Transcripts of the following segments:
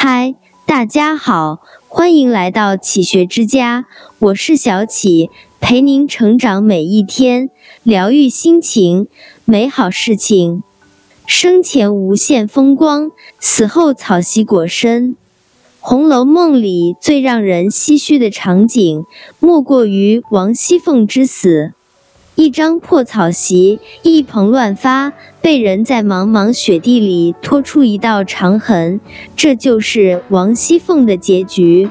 嗨，大家好，欢迎来到启学之家，我是小启，陪您成长每一天，疗愈心情，美好事情。生前无限风光，死后草席裹身。《红楼梦》里最让人唏嘘的场景，莫过于王熙凤之死。一张破草席，一蓬乱发，被人在茫茫雪地里拖出一道长痕，这就是王熙凤的结局。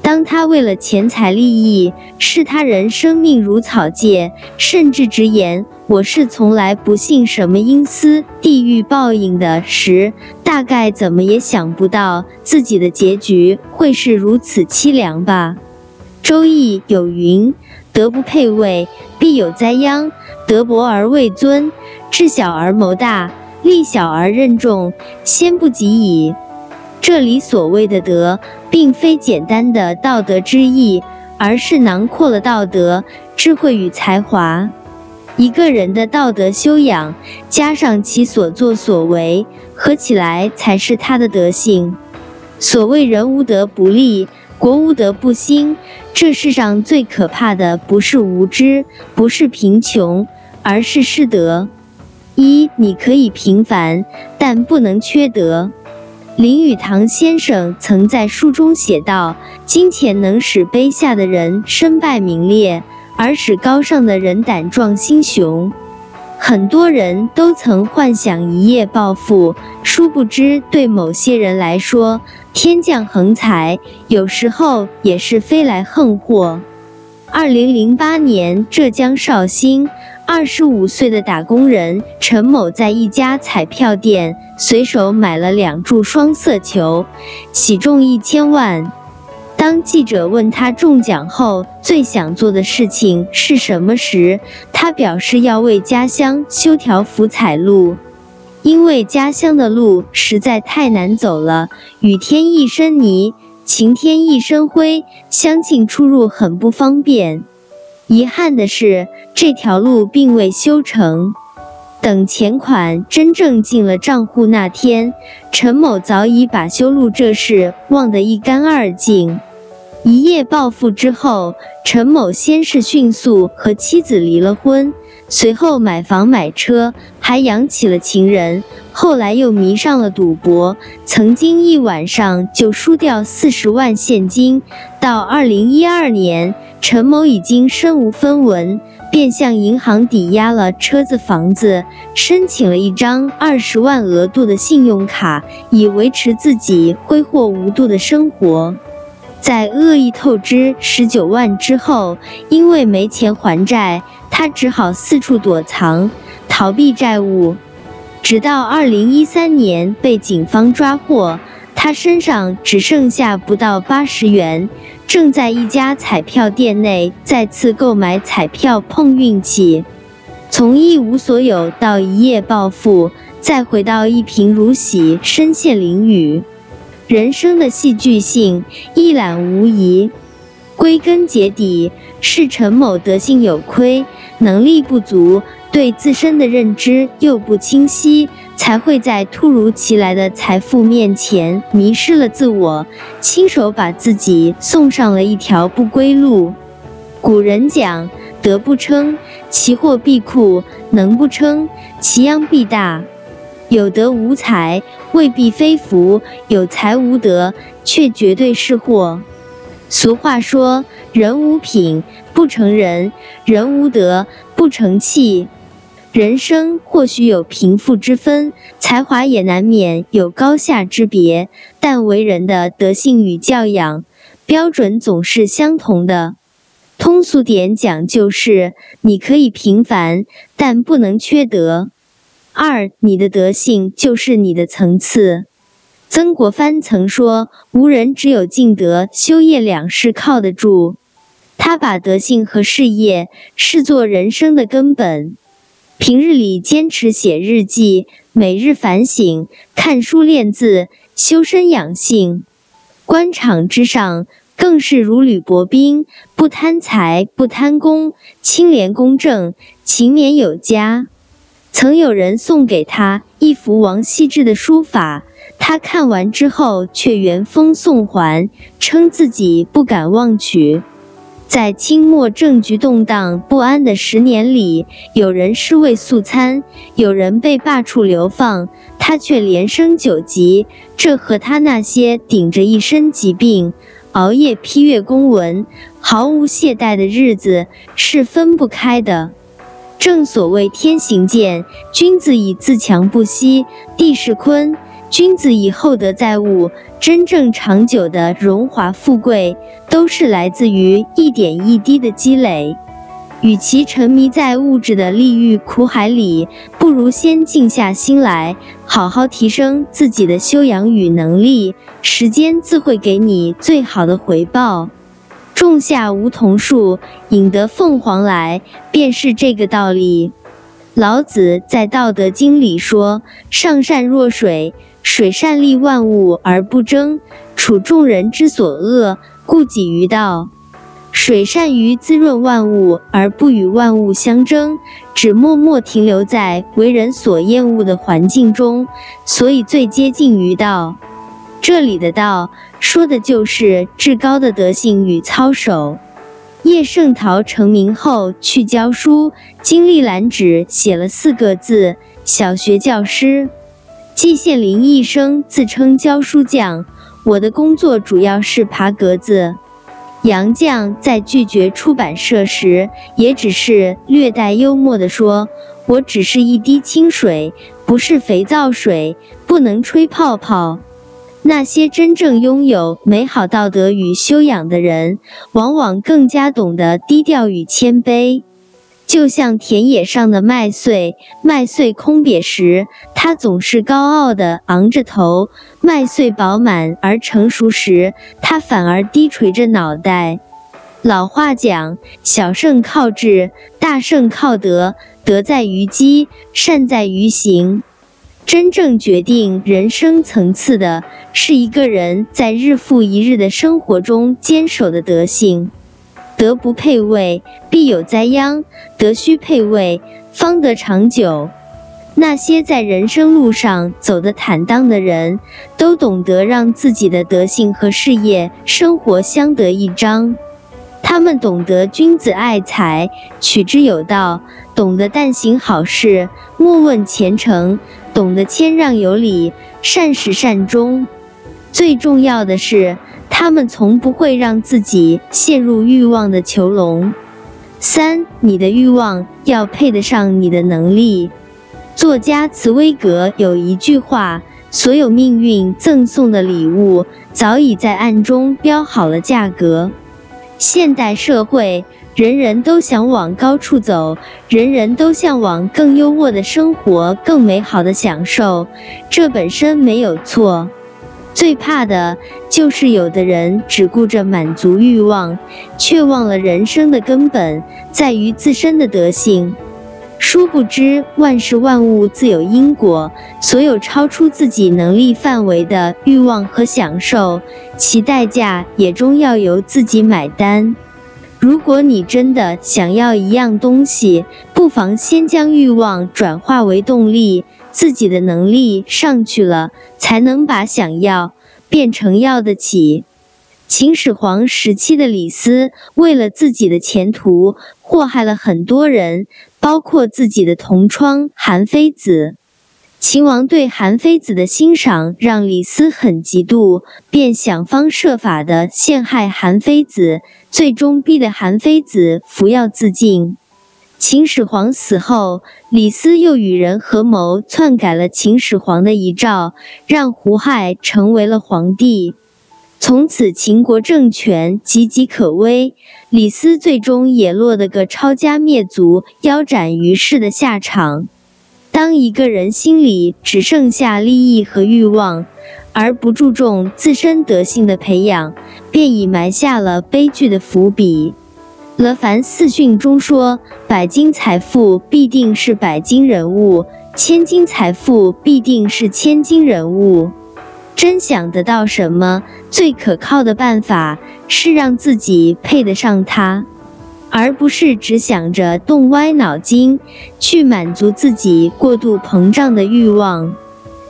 当她为了钱财利益，视他人生命如草芥，甚至直言“我是从来不信什么阴司地狱报应的”时，大概怎么也想不到自己的结局会是如此凄凉吧。《周易》有云。德不配位，必有灾殃；德薄而位尊，智小而谋大，力小而任重，先不及矣。这里所谓的德，并非简单的道德之意，而是囊括了道德、智慧与才华。一个人的道德修养，加上其所作所为，合起来才是他的德性。所谓人无德不立。国无德不兴，这世上最可怕的不是无知，不是贫穷，而是失德。一，你可以平凡，但不能缺德。林语堂先生曾在书中写道：“金钱能使卑下的人身败名裂，而使高尚的人胆壮心雄。”很多人都曾幻想一夜暴富，殊不知对某些人来说，天降横财有时候也是飞来横祸。二零零八年，浙江绍兴，二十五岁的打工人陈某在一家彩票店随手买了两注双色球，喜中一千万。当记者问他中奖后最想做的事情是什么时，他表示要为家乡修条福彩路，因为家乡的路实在太难走了，雨天一身泥，晴天一身灰，乡亲出入很不方便。遗憾的是，这条路并未修成。等钱款真正进了账户那天，陈某早已把修路这事忘得一干二净。一夜暴富之后，陈某先是迅速和妻子离了婚，随后买房买车，还养起了情人。后来又迷上了赌博，曾经一晚上就输掉四十万现金。到二零一二年，陈某已经身无分文，便向银行抵押了车子、房子，申请了一张二十万额度的信用卡，以维持自己挥霍无度的生活。在恶意透支十九万之后，因为没钱还债，他只好四处躲藏，逃避债务。直到二零一三年被警方抓获，他身上只剩下不到八十元，正在一家彩票店内再次购买彩票碰运气。从一无所有到一夜暴富，再回到一贫如洗、身陷囹圄。人生的戏剧性一览无遗，归根结底是陈某德性有亏，能力不足，对自身的认知又不清晰，才会在突如其来的财富面前迷失了自我，亲手把自己送上了一条不归路。古人讲：德不称，其祸必酷；能不称，其殃必大。有德无才未必非福，有才无德却绝对是祸。俗话说：“人无品不成人，人无德不成器。”人生或许有贫富之分，才华也难免有高下之别，但为人的德性与教养标准总是相同的。通俗点讲，就是你可以平凡，但不能缺德。二，你的德性就是你的层次。曾国藩曾说：“无人只有敬德修业两事靠得住。”他把德性和事业视作人生的根本。平日里坚持写日记，每日反省，看书练字，修身养性。官场之上，更是如履薄冰，不贪财，不贪功，清廉公正，勤勉有加。曾有人送给他一幅王羲之的书法，他看完之后却原封送还，称自己不敢忘取。在清末政局动荡不安的十年里，有人尸位素餐，有人被罢黜流放，他却连升九级，这和他那些顶着一身疾病、熬夜批阅公文、毫无懈怠的日子是分不开的。正所谓天行健，君子以自强不息；地势坤，君子以厚德载物。真正长久的荣华富贵，都是来自于一点一滴的积累。与其沉迷在物质的利欲苦海里，不如先静下心来，好好提升自己的修养与能力。时间自会给你最好的回报。种下梧桐树，引得凤凰来，便是这个道理。老子在《道德经》里说：“上善若水。”水善利万物而不争，处众人之所恶，故几于道。水善于滋润万物而不与万物相争，只默默停留在为人所厌恶的环境中，所以最接近于道。这里的道，说的就是至高的德性与操守。叶圣陶成名后去教书，经历兰纸写了四个字：小学教师。季羡林一生自称教书匠，我的工作主要是爬格子。杨绛在拒绝出版社时，也只是略带幽默地说：“我只是一滴清水，不是肥皂水，不能吹泡泡。”那些真正拥有美好道德与修养的人，往往更加懂得低调与谦卑。就像田野上的麦穗，麦穗空瘪时，它总是高傲的昂着头；麦穗饱满而成熟时，它反而低垂着脑袋。老话讲：小胜靠智，大胜靠德。德在于机，善在于行。真正决定人生层次的，是一个人在日复一日的生活中坚守的德性。德不配位，必有灾殃；德须配位，方得长久。那些在人生路上走得坦荡的人，都懂得让自己的德性和事业、生活相得益彰。他们懂得君子爱财，取之有道；懂得但行好事，莫问前程；懂得谦让有礼，善始善终。最重要的是。他们从不会让自己陷入欲望的囚笼。三，你的欲望要配得上你的能力。作家茨威格有一句话：“所有命运赠送的礼物，早已在暗中标好了价格。”现代社会，人人都想往高处走，人人都向往更优渥的生活、更美好的享受，这本身没有错。最怕的就是有的人只顾着满足欲望，却忘了人生的根本在于自身的德性。殊不知万事万物自有因果，所有超出自己能力范围的欲望和享受，其代价也终要由自己买单。如果你真的想要一样东西，不妨先将欲望转化为动力。自己的能力上去了，才能把想要变成要得起。秦始皇时期的李斯，为了自己的前途，祸害了很多人，包括自己的同窗韩非子。秦王对韩非子的欣赏让李斯很嫉妒，便想方设法的陷害韩非子，最终逼得韩非子服药自尽。秦始皇死后，李斯又与人合谋篡改了秦始皇的遗诏，让胡亥成为了皇帝。从此，秦国政权岌岌可危。李斯最终也落得个抄家灭族、腰斩于世的下场。当一个人心里只剩下利益和欲望，而不注重自身德性的培养，便已埋下了悲剧的伏笔。《了凡四训》中说：“百金财富必定是百金人物，千金财富必定是千金人物。”真想得到什么，最可靠的办法是让自己配得上它，而不是只想着动歪脑筋去满足自己过度膨胀的欲望。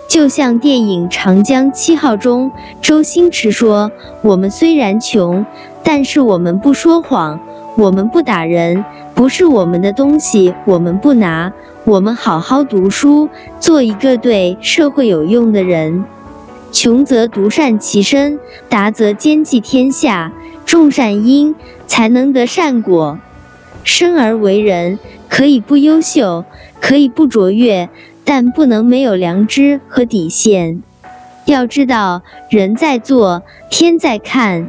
就像电影《长江七号》中，周星驰说：“我们虽然穷，但是我们不说谎，我们不打人，不是我们的东西我们不拿，我们好好读书，做一个对社会有用的人。穷则独善其身，达则兼济天下。种善因，才能得善果。生而为人，可以不优秀，可以不卓越。”但不能没有良知和底线。要知道，人在做，天在看。